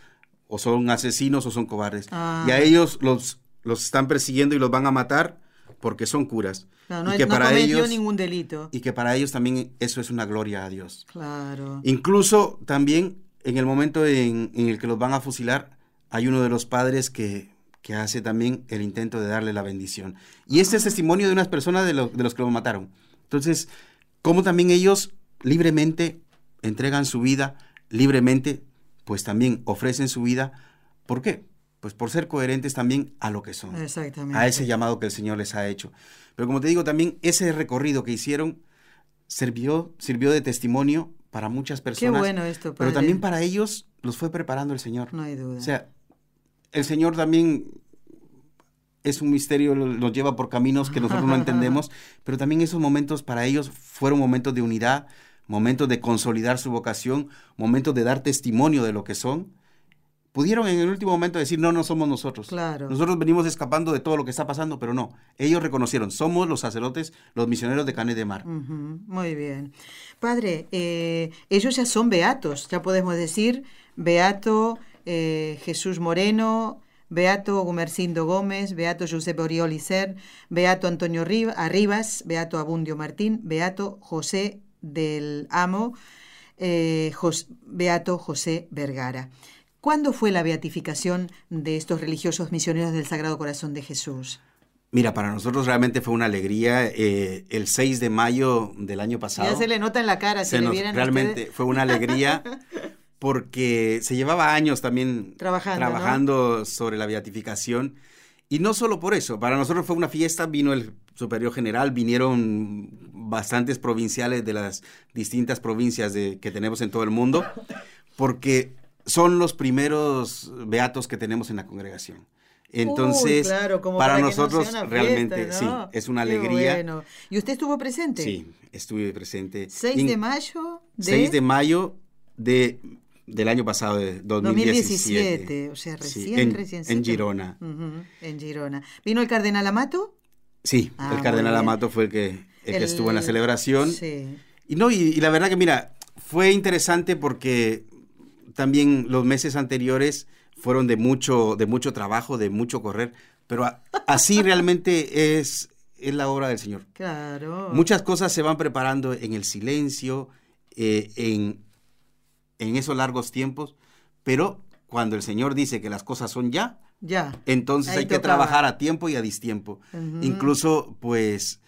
o son asesinos o son cobardes. Ah. Y a ellos los, los están persiguiendo y los van a matar porque son curas. Claro, no, y que no para cometió ellos ningún delito. y que para ellos también eso es una gloria a Dios. Claro. Incluso también en el momento en, en el que los van a fusilar, hay uno de los padres que, que hace también el intento de darle la bendición. Y este es testimonio de unas personas de, lo- de los que lo mataron. Entonces, como también ellos libremente entregan su vida, libremente, pues también ofrecen su vida. ¿Por qué? Pues por ser coherentes también a lo que son Exactamente. a ese llamado que el Señor les ha hecho. Pero como te digo, también ese recorrido que hicieron sirvió, sirvió de testimonio para muchas Qué personas. bueno esto, pero padre. también para ellos los fue preparando el Señor. No hay duda. O sea, el Señor también es un misterio, lo- los lleva por caminos que nosotros no entendemos, pero también esos momentos para ellos fueron momentos de unidad, momentos de consolidar su vocación, momentos de dar testimonio de lo que son. Pudieron en el último momento decir, no, no somos nosotros. Claro. Nosotros venimos escapando de todo lo que está pasando, pero no. Ellos reconocieron, somos los sacerdotes, los misioneros de Canet de Mar. Muy bien. Padre, eh, ellos ya son beatos, ya podemos decir, beato eh, Jesús Moreno, beato Gumercindo Gómez, beato Giuseppe Orioli Ser, beato Antonio Arribas, beato Abundio Martín, beato José del Amo, eh, Jos- beato José Vergara. ¿Cuándo fue la beatificación de estos religiosos misioneros del Sagrado Corazón de Jesús? Mira, para nosotros realmente fue una alegría. eh, el 6 de mayo del año pasado. Ya se le nota en la cara, si se le nos- realmente ustedes. fue una alegría porque se llevaba años también Trabajando, trabajando sobre la beatificación. Y no solo por eso, para nosotros fue una fiesta, vino el superior general, vinieron bastantes provinciales de las distintas provincias de, que tenemos en todo el mundo, porque son los primeros beatos que tenemos en la congregación. Entonces, Uy, claro, como para, nosotros realmente sí, es una Qué alegría. bueno. ¿Y usted estuvo presente? Sí, estuve presente. 6 In- de mayo de, 6 de mayo de, del año pasado, de 2017. 2017, o sea, Sí, recién, en, recién. en Girona. en Girona. ¿Vino el cardenal Amato? Sí, Ah, el muy cardenal. Amato fue el que, el que El- estuvo en la celebración. Sí. Y no, y, y la verdad que mira, fue interesante porque también los meses anteriores fueron de mucho, de mucho trabajo, de mucho correr, pero a- así realmente es, es la obra del Señor. Claro. Muchas cosas se van preparando en el silencio, eh, en, en esos largos tiempos, pero cuando el Señor dice que las cosas son ya, Ya. entonces Ahí hay que trabajar a tiempo y a distiempo. Incluso, pues,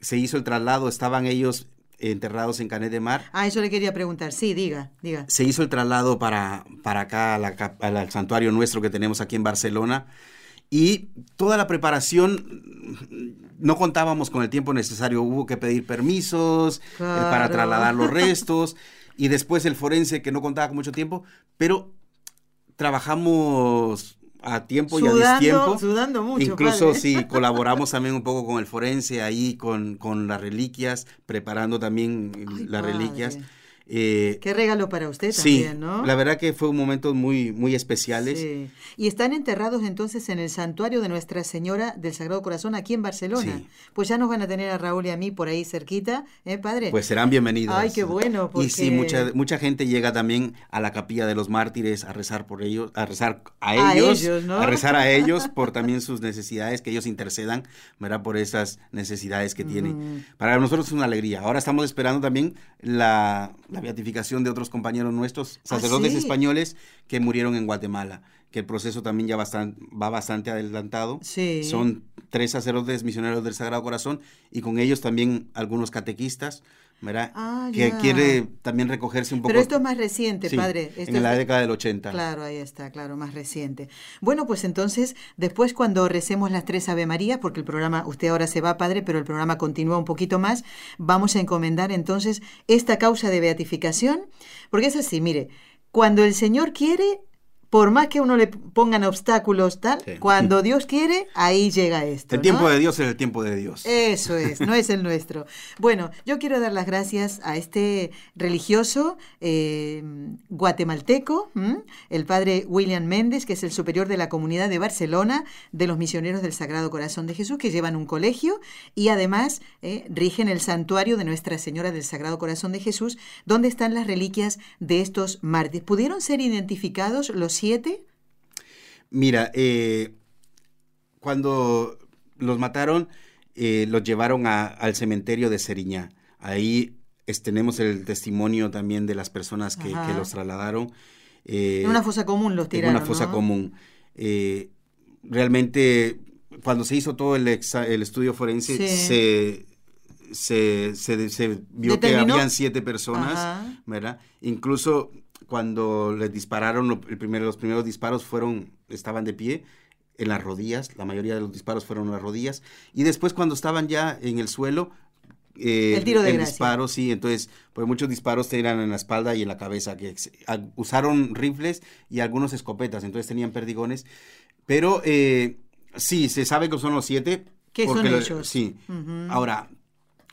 se hizo el traslado, estaban ellos enterrados en Canet de Mar. Ah, eso le quería preguntar. Sí, diga, diga. Se hizo el traslado para, para acá, a la cap- al, al santuario nuestro que tenemos aquí en Barcelona. Y toda la preparación, no contábamos con el tiempo necesario. Hubo que pedir permisos eh, para trasladar los restos. y después el forense que no contaba con mucho tiempo. Pero trabajamos a tiempo y a Sudando, distiempo. sudando mucho, Incluso padre. sí, colaboramos también un poco con el forense ahí, con, con las reliquias, preparando también Ay, las padre. reliquias. Eh, Qué regalo para usted sí, también, ¿no? La verdad que fue un momento muy, muy especiales. Sí. Y están enterrados entonces en el santuario de Nuestra Señora del Sagrado Corazón aquí en Barcelona. Sí. Pues ya nos van a tener a Raúl y a mí por ahí cerquita, ¿eh, padre? Pues serán bienvenidos. Ay, qué bueno, porque... Y sí, mucha, mucha gente llega también a la capilla de los mártires a rezar por ellos, a rezar a A ellos, ellos, ¿no? a rezar a ellos por también sus necesidades, que ellos intercedan, ¿verdad? Por esas necesidades que tienen. Mm. Para nosotros es una alegría. Ahora estamos esperando también la, la beatificación de otros compañeros nuestros, sacerdotes ¿sí? españoles que murieron en Guatemala, que el proceso también ya bastan- va bastante adelantado. Sí. Son tres sacerdotes misioneros del Sagrado Corazón y con ellos también algunos catequistas, ¿verdad? Ah, que ya. quiere también recogerse un poco. Pero esto es más reciente, Sí, padre. Esto en la década del 80. Claro, ahí está, claro, más reciente. Bueno, pues entonces, después cuando recemos las tres Ave María, porque el programa, usted ahora se va, padre, pero el programa continúa un poquito más, vamos a encomendar entonces esta causa de beatificación, porque es así, mire, cuando el Señor quiere, por más que uno le pongan obstáculos, tal, Sí. cuando Dios quiere, ahí llega esto. El tiempo ¿no? de Dios es el tiempo de Dios. Eso es, no es el nuestro. Bueno, yo quiero dar las gracias a este religioso eh, guatemalteco, ¿m? el padre William Méndez, que es el superior de la comunidad de Barcelona de los misioneros del Sagrado Corazón de Jesús, que llevan un colegio y además eh, rigen el santuario de Nuestra Señora del Sagrado Corazón de Jesús, donde están las reliquias de estos mártires. ¿Pudieron ser identificados los Mira, eh, cuando los mataron, eh, los llevaron a- al cementerio de Seriñá. Ahí es- tenemos el testimonio también de las personas que, los trasladaron. eh, En una fosa común los en tiraron. una fosa ¿no? común. Eh, realmente, cuando se hizo todo el, exa- el estudio forense, Sí. se, se, se- se vio que habían siete personas, Ajá. ¿verdad? Incluso cuando les dispararon, lo- el primero, los primeros disparos fueron, estaban de pie en las rodillas, la mayoría de los disparos fueron en las rodillas, y después cuando estaban ya en el suelo, eh, El tiro de el gracia. disparo, sí, entonces, pues muchos disparos eran en la espalda y en la cabeza, que a- usaron rifles y algunos escopetas, entonces tenían perdigones, pero eh, sí, se sabe que son los siete. ¿Qué son lo- ellos? Sí. Ahora,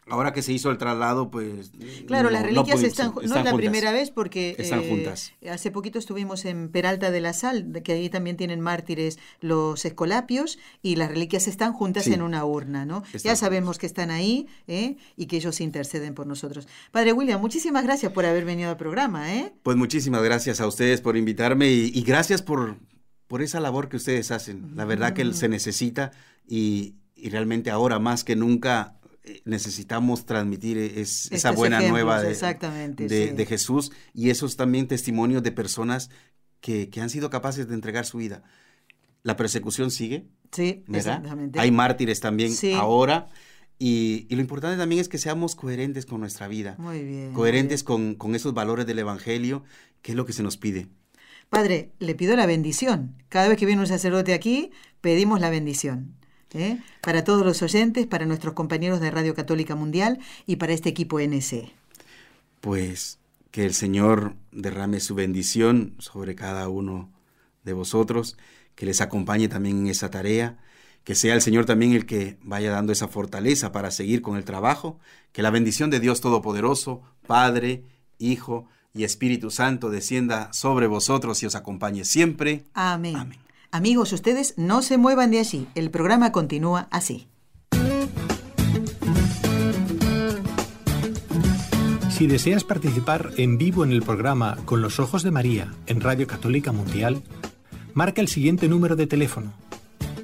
ahora que se hizo el traslado, pues... Claro, no- las reliquias pudimos- están, no es están la juntas. primera vez porque Están eh, juntas. hace poquito estuvimos en Peralta de la Sal, que ahí también tienen mártires los escolapios y las reliquias están juntas Sí. en una urna, ¿no? Están ya sabemos juntas. que están ahí ¿eh? y que ellos interceden por nosotros. Padre William, muchísimas gracias por haber venido al programa, ¿eh? Pues muchísimas gracias a ustedes por invitarme y, y gracias por, por esa labor que ustedes hacen. La verdad que se necesita y, y realmente ahora más que nunca necesitamos transmitir es- esa buena ejemplos, nueva de, exactamente, de- sí. de Jesús y esos también testimonios de personas que, que han sido capaces de entregar su vida. La persecución sigue, Sí, ¿verdad? exactamente. Hay mártires también Sí. ahora y, y lo importante también es que seamos coherentes con nuestra vida, Muy bien. muy coherentes bien. con, con esos valores del Evangelio, que es lo que se nos pide. Padre, le pido la bendición. Cada vez que viene un sacerdote aquí, pedimos la bendición. ¿Eh? Para todos los oyentes, para nuestros compañeros de Radio Católica Mundial y para este equipo NC. Pues que el Señor derrame su bendición sobre cada uno de vosotros, que les acompañe también en esa tarea, que sea el Señor también el que vaya dando esa fortaleza para seguir con el trabajo, que la bendición de Dios Todopoderoso, Padre, Hijo y Espíritu Santo descienda sobre vosotros y os acompañe siempre. Amén. Amén. Amigos, ustedes no se muevan de allí. El programa continúa así. Si deseas participar en vivo en el programa Con los Ojos de María en Radio Católica Mundial, marca el siguiente número de teléfono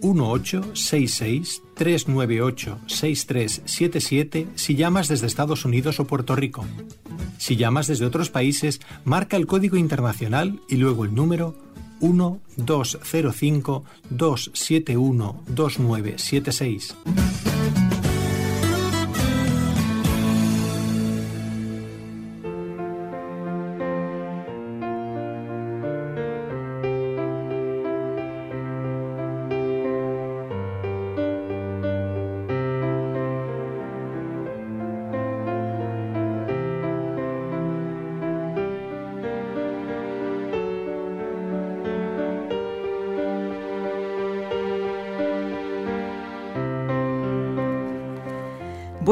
1866-398-6377 si llamas desde Estados Unidos o Puerto Rico. Si llamas desde otros países, marca el código internacional y luego el número 1205-271-2976.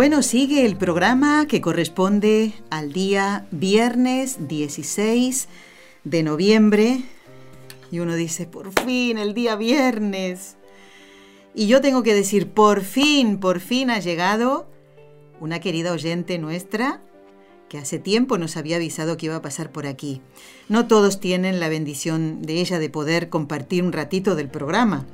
Bueno, sigue el programa que corresponde al día viernes 16 de noviembre. Y uno dice, por fin, el día viernes. Y yo tengo que decir, por fin, por fin ha llegado una querida oyente nuestra que hace tiempo nos había avisado que iba a pasar por aquí. No todos tienen la bendición de ella de poder compartir un ratito del programa,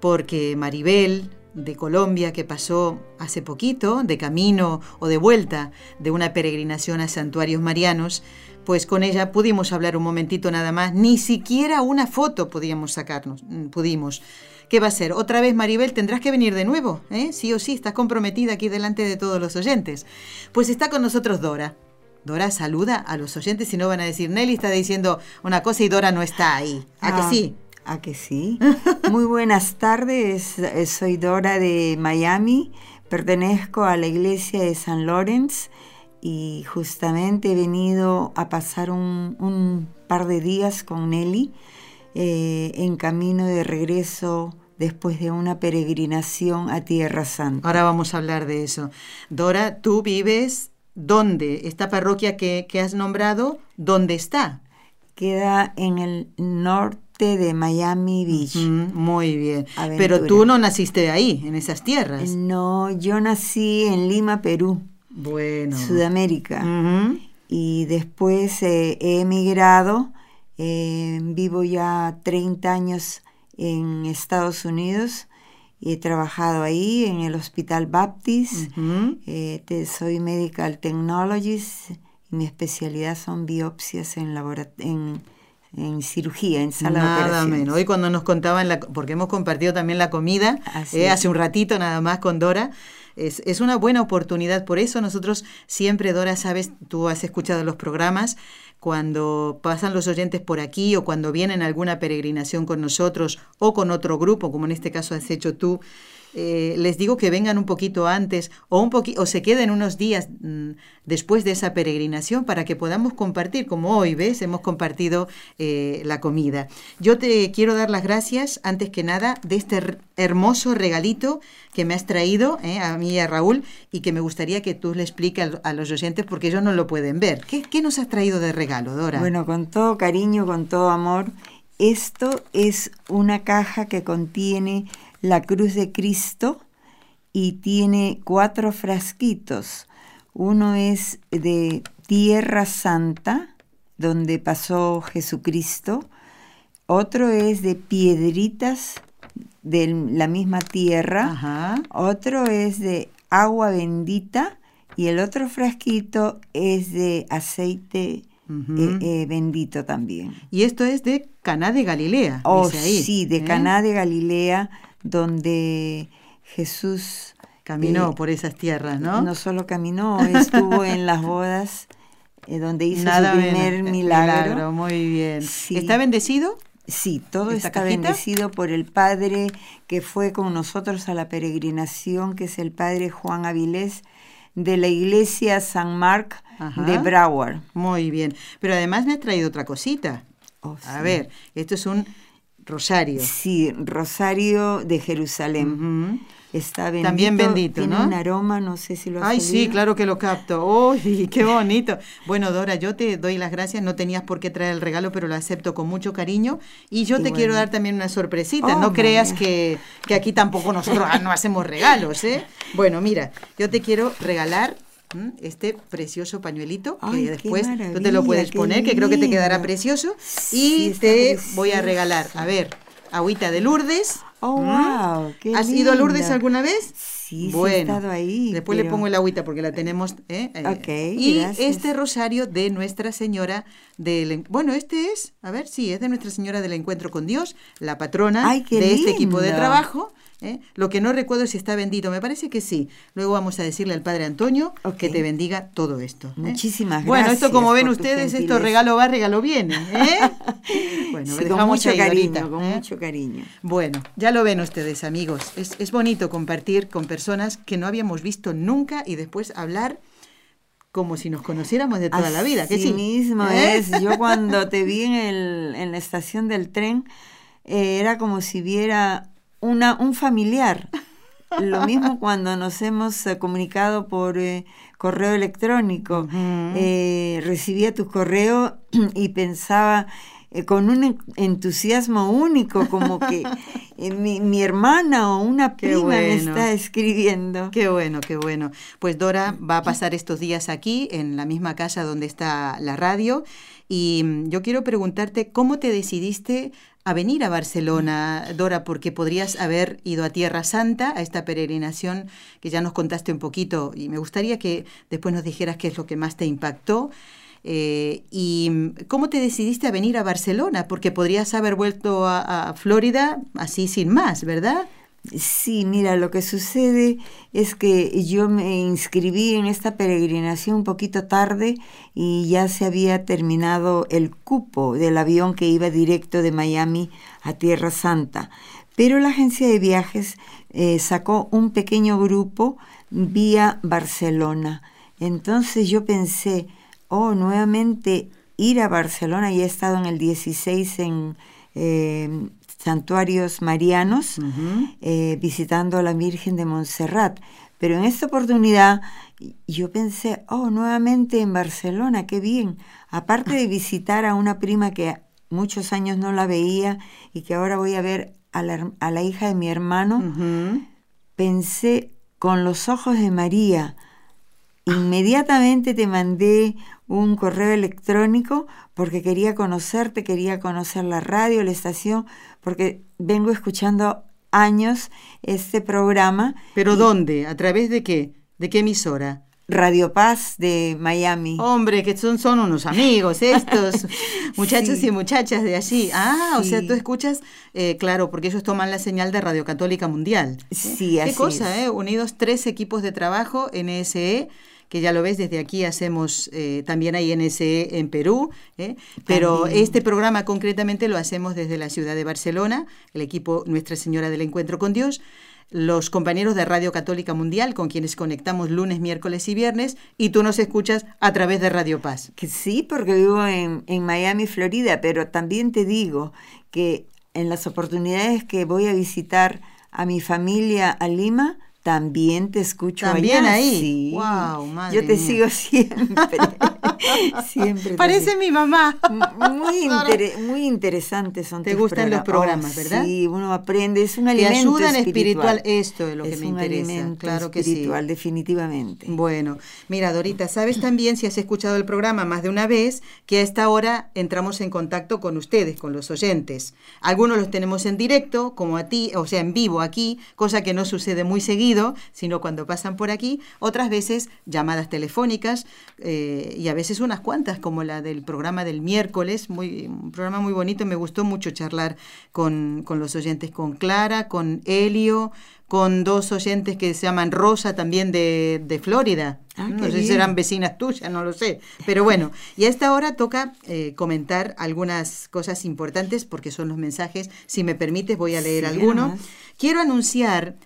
porque Maribel, de Colombia, que pasó hace poquito, de camino o de vuelta de una peregrinación a santuarios marianos, pues con ella pudimos hablar un momentito nada más, ni siquiera una foto podíamos sacarnos, mm, pudimos. ¿Qué va a ser? Otra vez, Maribel, tendrás que venir de nuevo, ¿eh? Sí o sí, estás comprometida aquí delante de todos los oyentes. Pues está con nosotros Dora. Dora saluda a los oyentes y no van a decir, Nelly está diciendo una cosa y Dora no está ahí. ¿A que Ah, sí? ¿A que sí? Muy buenas tardes, eh, soy Dora de Miami, pertenezco a la iglesia de San Lawrence y justamente he venido a pasar un, un par de días con Nelly eh, en camino de regreso después de una peregrinación a Tierra Santa. Ahora vamos a hablar de eso. Dora, tú vives dónde? Esta parroquia que, que has nombrado, ¿dónde está? Queda en el norte de Miami Beach. Mm, muy bien. Aventura. Pero tú no naciste ahí, en esas tierras. No, yo nací en Lima, Perú. Bueno. Sudamérica. Y después eh, he emigrado, eh, vivo ya 30 años en Estados Unidos y he trabajado ahí en el Hospital Baptist. Eh, te- soy Medical Technologist y mi especialidad son biopsias en, en, en cirugía, en sala de Nada operaciones. menos. Hoy cuando nos contaban, la, porque hemos compartido también la comida, eh, hace un ratito nada más con Dora, es, es una buena oportunidad. Por eso nosotros siempre, Dora, sabes, tú has escuchado los programas, cuando pasan los oyentes por aquí o cuando vienen a alguna peregrinación con nosotros o con otro grupo, como en este caso has hecho tú, eh, les digo que vengan un poquito antes o, un poqui- o se queden unos días mm, después de esa peregrinación para que podamos compartir, como hoy, ¿ves? Hemos compartido eh, la comida. Yo te quiero dar las gracias, antes que nada, de este her- hermoso regalito que me has traído eh, a mí y a Raúl y que me gustaría que tú le expliques a, a los oyentes porque ellos no lo pueden ver. ¿Qué, qué nos has traído de regalo, Dora? Bueno, con todo cariño, con todo amor, esto es una caja que contiene la cruz de Cristo y tiene cuatro frasquitos. Uno es de Tierra Santa, donde pasó Jesucristo. Otro es de piedritas de la misma tierra. Ajá. Otro es de agua bendita y el otro frasquito es de aceite eh, eh, bendito también. Y esto es de Caná de Galilea. Oh, dice ahí, sí, de ¿eh? Caná de Galilea, donde Jesús Caminó eh, por esas tierras, ¿no? no solo caminó, estuvo en las bodas eh, donde hizo Nada su primer menos. milagro. Muy bien. Sí. ¿Está bendecido? Sí, todo ¿Esta está cajita? bendecido por el Padre que fue con nosotros a la peregrinación, que es el Padre Juan Avilés de la iglesia San Marc Ajá. de Broward. Muy bien. Pero además me ha traído otra cosita. Oh, A sí. ver, esto es un rosario. Sí, Rosario de Jerusalén. Está bendito. También bendito, Tiene ¿no? un aroma, no sé si lo has Ay, sí, claro que lo capto. ¡Uy, qué bonito! Bueno, Dora, yo te doy las gracias. No tenías por qué traer el regalo, pero lo acepto con mucho cariño. Y yo te quiero dar también una sorpresita. Oh, no creas que, que aquí tampoco nosotros ah, no hacemos regalos, ¿eh? Bueno, mira, yo te quiero regalar. Este precioso pañuelito que Ay, qué después tú te lo puedes poner, que creo que te quedará lindo. precioso. Y te voy a regalar, a ver, agüita de Lourdes. Oh, wow, qué ¿Has ido a Lourdes alguna vez? Sí, sí he estado ahí, Después le pongo el agüita porque la tenemos. ¿eh? Eh, y gracias. este rosario de Nuestra Señora del. En- Bueno, este es, a ver, sí, es de Nuestra Señora del Encuentro con Dios, la patrona Ay, de este equipo de lindo. trabajo. ¿Eh? Lo que no recuerdo es si está bendito, me parece que sí. Luego vamos a decirle al Padre Antonio que te bendiga todo esto. ¿eh? Muchísimas Bueno, esto como gracias ven ustedes, esto regalo va, regalo viene. ¿eh? bueno, Sí, con dejamos mucho ahí, cariño, Dorita, con ¿eh? mucho cariño. Bueno, ya lo ven ustedes, amigos. Es, es bonito compartir con personas que no habíamos visto nunca y después hablar como si nos conociéramos de toda la vida. que sí? mismo es. Yo cuando te vi en, el, en la estación del tren, era como si viera una, un familiar. lo mismo cuando nos hemos eh, comunicado por eh, correo electrónico. Eh, recibía tu correo y pensaba con un entusiasmo único, como que mi, hermana o una prima me está escribiendo. Qué bueno, qué bueno. Pues Dora va a pasar estos días aquí, en la misma casa donde está la radio. Y mm, yo quiero preguntarte, ¿cómo te decidiste a venir a Barcelona, Dora, porque podrías haber ido a Tierra Santa, a esta peregrinación que ya nos contaste un poquito, y me gustaría que después nos dijeras qué es lo que más te impactó. Eh, ¿Y cómo te decidiste a venir a Barcelona? Porque podrías haber vuelto a Florida así sin más, ¿verdad? Sí, mira, lo que sucede es que yo me inscribí en esta peregrinación un poquito tarde y ya se había terminado el cupo del avión que iba directo de Miami a Tierra Santa. Pero la agencia de viajes eh, sacó un pequeño grupo vía Barcelona. Entonces yo pensé, oh, nuevamente ir a Barcelona, y he estado en el 16 en... Eh, santuarios marianos, eh, visitando a la Virgen de Montserrat. Pero en esta oportunidad yo pensé, oh, nuevamente en Barcelona, qué bien. Aparte de visitar a una prima que muchos años no la veía y que ahora voy a ver a la, hija de mi hermano, pensé con los ojos de María. Inmediatamente te mandé un correo electrónico porque quería conocerte, quería conocer la radio, la estación, porque vengo escuchando años este programa. ¿Pero dónde? ¿A través de qué? ¿De qué emisora? Radio Paz de Miami. Hombre, que son, son unos amigos estos, muchachos y muchachas de allí. Ah, o sea, tú escuchas, eh, claro, porque ellos toman la señal de Radio Católica Mundial. Sí, así Qué cosa, ¿eh? Unidos tres equipos de trabajo, NSE, que ya lo ves, desde aquí hacemos, eh, también hay NSE en Perú, ¿eh? pero este programa concretamente lo hacemos desde la ciudad de Barcelona, el equipo Nuestra Señora del Encuentro con Dios, los compañeros de Radio Católica Mundial con quienes conectamos lunes, miércoles y viernes y tú nos escuchas a través de Radio Paz. Que sí, porque vivo en, en Miami, Florida, pero también te digo que en las oportunidades que voy a visitar a mi familia a Lima, también te escucho También ahí. Sí. Wow, madre Yo te sigo siempre. siempre. Parece mi mamá. Muy, muy interesantes son Te gustan los programas, ¿verdad? Sí, uno aprende, es un alimento Te ayudan espiritual. Esto es lo que me interesa. claro que espiritual, definitivamente. Bueno, mira, Dorita, sabes también si has escuchado el programa más de una vez que a esta hora entramos en contacto con ustedes, con los oyentes. Algunos los tenemos en directo, como a ti, o sea, en vivo aquí, cosa que no sucede muy seguido sino cuando pasan por aquí, otras veces llamadas telefónicas eh, y a veces unas cuantas, como la del programa del miércoles, muy, un programa muy bonito, me gustó mucho charlar con, con los oyentes, con Clara, con Helio, con dos oyentes que se llaman Rosa también de, de Florida. Ah, no sé si eran vecinas tuyas, no lo sé. Pero bueno, y a esta hora toca eh, comentar algunas cosas importantes porque son los mensajes. Si me permites, voy a leer alguno. Quiero anunciar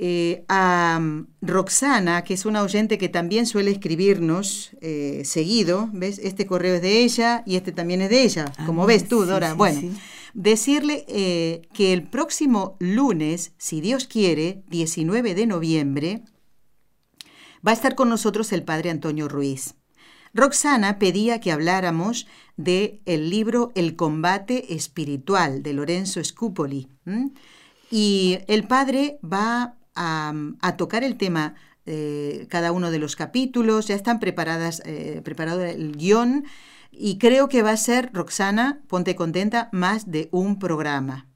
eh, a mm, Roxana, que es una oyente que también suele escribirnos eh, seguido, ¿ves? Este correo es de ella y este también es de ella, ah, como ves tú, Dora. bueno, decirle eh, que el próximo lunes, si Dios quiere, 19 de noviembre, va a estar con nosotros el padre Antonio Ruiz. Roxana pedía que habláramos de el libro El combate espiritual de Lorenzo Scupoli. Y el padre va a, tocar el tema eh, cada uno de los capítulos, ya están preparadas, eh, preparado el guion y creo que va a ser, Roxana, ponte contenta, más de un programa.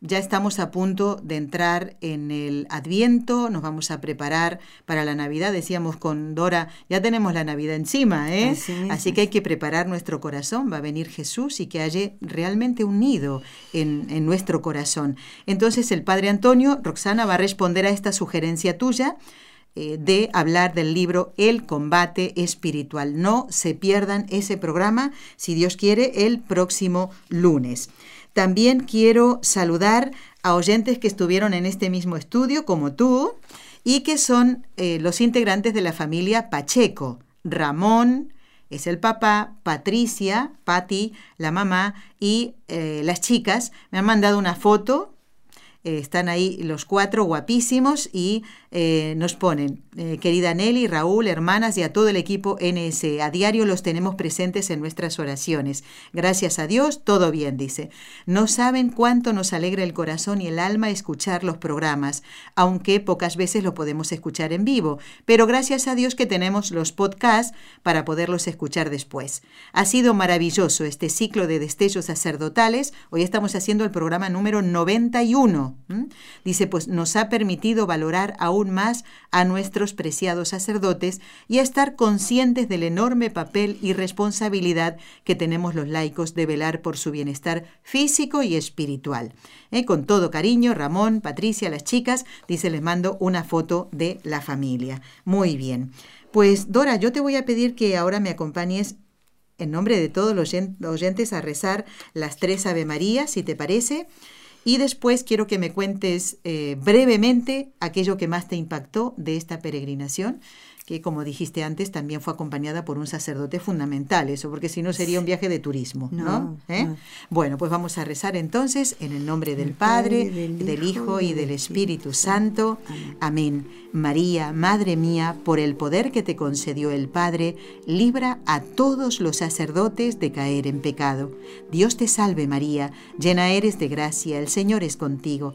Ya estamos a punto de entrar en el Adviento, nos vamos a preparar para la Navidad, decíamos con Dora, ya tenemos la Navidad encima, ¿eh? Así, que hay que preparar nuestro corazón, va a venir Jesús y que haya realmente un nido en, en nuestro corazón. Entonces el Padre Antonio, Roxana, va a responder a esta sugerencia tuya eh, de hablar del libro El combate espiritual. No se pierdan ese programa, si Dios quiere, el próximo lunes. También quiero saludar a oyentes que estuvieron en este mismo estudio, como tú, y que son eh, los integrantes de la familia Pacheco. Ramón es el papá, Patricia, Patti, la mamá y eh, las chicas me han mandado una foto eh, están ahí los cuatro guapísimos y eh, nos ponen, eh, querida Nelly, Raúl, hermanas y a todo el equipo NSE. A diario los tenemos presentes en nuestras oraciones. Gracias a Dios, todo bien, dice. No saben cuánto nos alegra el corazón y el alma escuchar los programas, aunque pocas veces lo podemos escuchar en vivo, pero gracias a Dios que tenemos los podcasts para poderlos escuchar después. Ha sido maravilloso este ciclo de destellos sacerdotales. Hoy estamos haciendo el programa número 91. Dice, pues nos ha permitido valorar aún más a nuestros preciados sacerdotes y a estar conscientes del enorme papel y responsabilidad que tenemos los laicos de velar por su bienestar físico y espiritual. Eh, con todo cariño, Ramón, Patricia, las chicas, dice, les mando una foto de la familia. Muy bien. Pues Dora, yo te voy a pedir que ahora me acompañes en nombre de todos los oyentes a rezar las tres Ave Marías, si te parece. Y después quiero que me cuentes eh, brevemente aquello que más te impactó de esta peregrinación que como dijiste antes también fue acompañada por un sacerdote fundamental, eso, porque si no sería un viaje de turismo, ¿no? ¿Eh? Bueno, pues vamos a rezar entonces en el nombre del Padre, del, Hijo y del Espíritu Santo. Amén. María, Madre mía, por el poder que te concedió el Padre, libra a todos los sacerdotes de caer en pecado. Dios te salve María, llena eres de gracia, el Señor es contigo.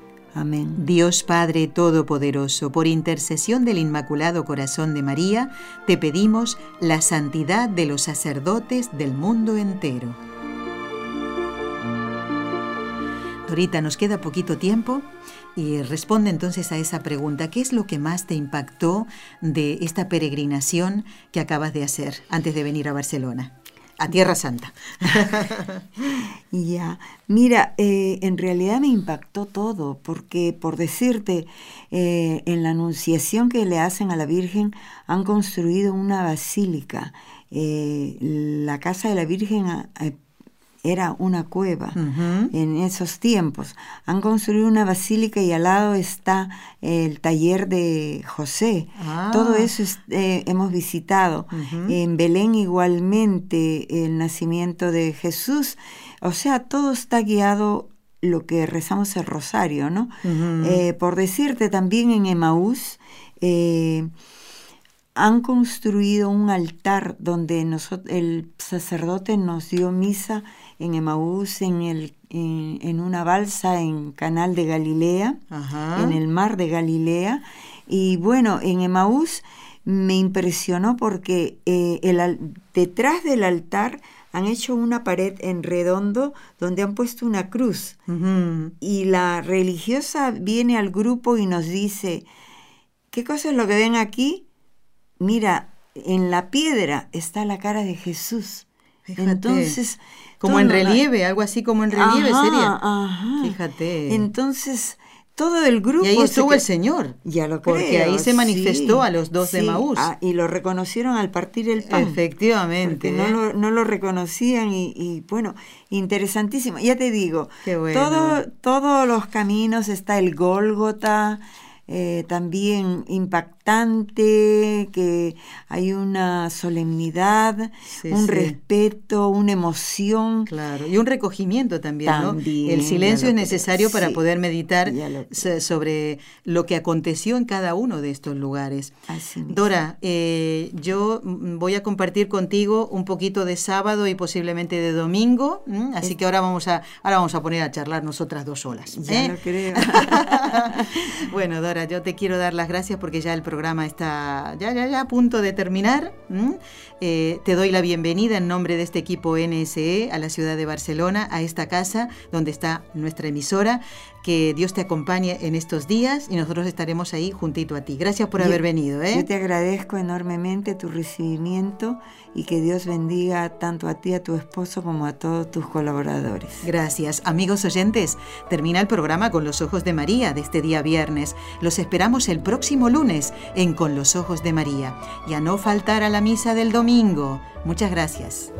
Amén. Dios Padre Todopoderoso, por intercesión del Inmaculado Corazón de María, te pedimos la santidad de los sacerdotes del mundo entero. Dorita, nos queda poquito tiempo y responde entonces a esa pregunta. ¿Qué es lo que más te impactó de esta peregrinación que acabas de hacer antes de venir a Barcelona? A Tierra Santa. ya, mira, eh, en realidad me impactó todo, porque por decirte, eh, en la anunciación que le hacen a la Virgen han construido una basílica. Eh, la casa de la Virgen era una cueva en esos tiempos. Han construido una basílica y al lado está el taller de José. Ah. Todo eso eh, hemos visitado. En Belén igualmente el nacimiento de Jesús. O sea, todo está guiado lo que rezamos el rosario, ¿no? Eh, por decirte, también en Emaús eh, han construido un altar donde el sacerdote nos dio misa en Emaús, en, el, en, una balsa en Canal de Galilea, en el mar de Galilea. Y bueno, en Emaús me impresionó porque eh, el, detrás del altar han hecho una pared en redondo donde han puesto una cruz. Y la religiosa viene al grupo y nos dice, ¿qué cosa es lo que ven aquí? Mira, en la piedra está la cara de Jesús. Entonces, como en relieve, algo así como en relieve sería. Fíjate. Entonces, todo el grupo. Y ahí estuvo el Señor. Ya lo Porque ahí se manifestó a los dos de Maús. Ah, y lo reconocieron al partir el pan. Efectivamente. no, lo, no, lo, reconocían y, bueno, interesantísimo. Ya te digo, todo, todos los caminos está el Gólgota, eh, también impactante impactante, que hay una solemnidad, un respeto, una emoción. Claro, y un recogimiento también, ¿no? El silencio es necesario para poder meditar sobre lo que aconteció en cada uno de estos lugares. Dora, eh, yo voy a compartir contigo un poquito de sábado y posiblemente de domingo, así que ahora vamos a ahora vamos a poner a charlar nosotras dos solas. Ya ¿eh? lo creo. bueno, Dora, yo te quiero dar las gracias porque ya el programa está ya, ya, ya a punto de terminar. Eh, te doy la bienvenida en nombre de este equipo NSE a la ciudad de Barcelona, a esta casa donde está nuestra emisora. Que Dios te acompañe en estos días y nosotros estaremos ahí juntito a ti. Gracias por haber venido. ¿eh? Yo te agradezco enormemente tu recibimiento y que Dios bendiga tanto a ti, a tu esposo, como a todos tus colaboradores. Gracias. Amigos oyentes, termina el programa con los ojos de María de este día viernes. Los esperamos el próximo lunes en Con los ojos de María. Y a no faltar a la misa del domingo. Muchas gracias.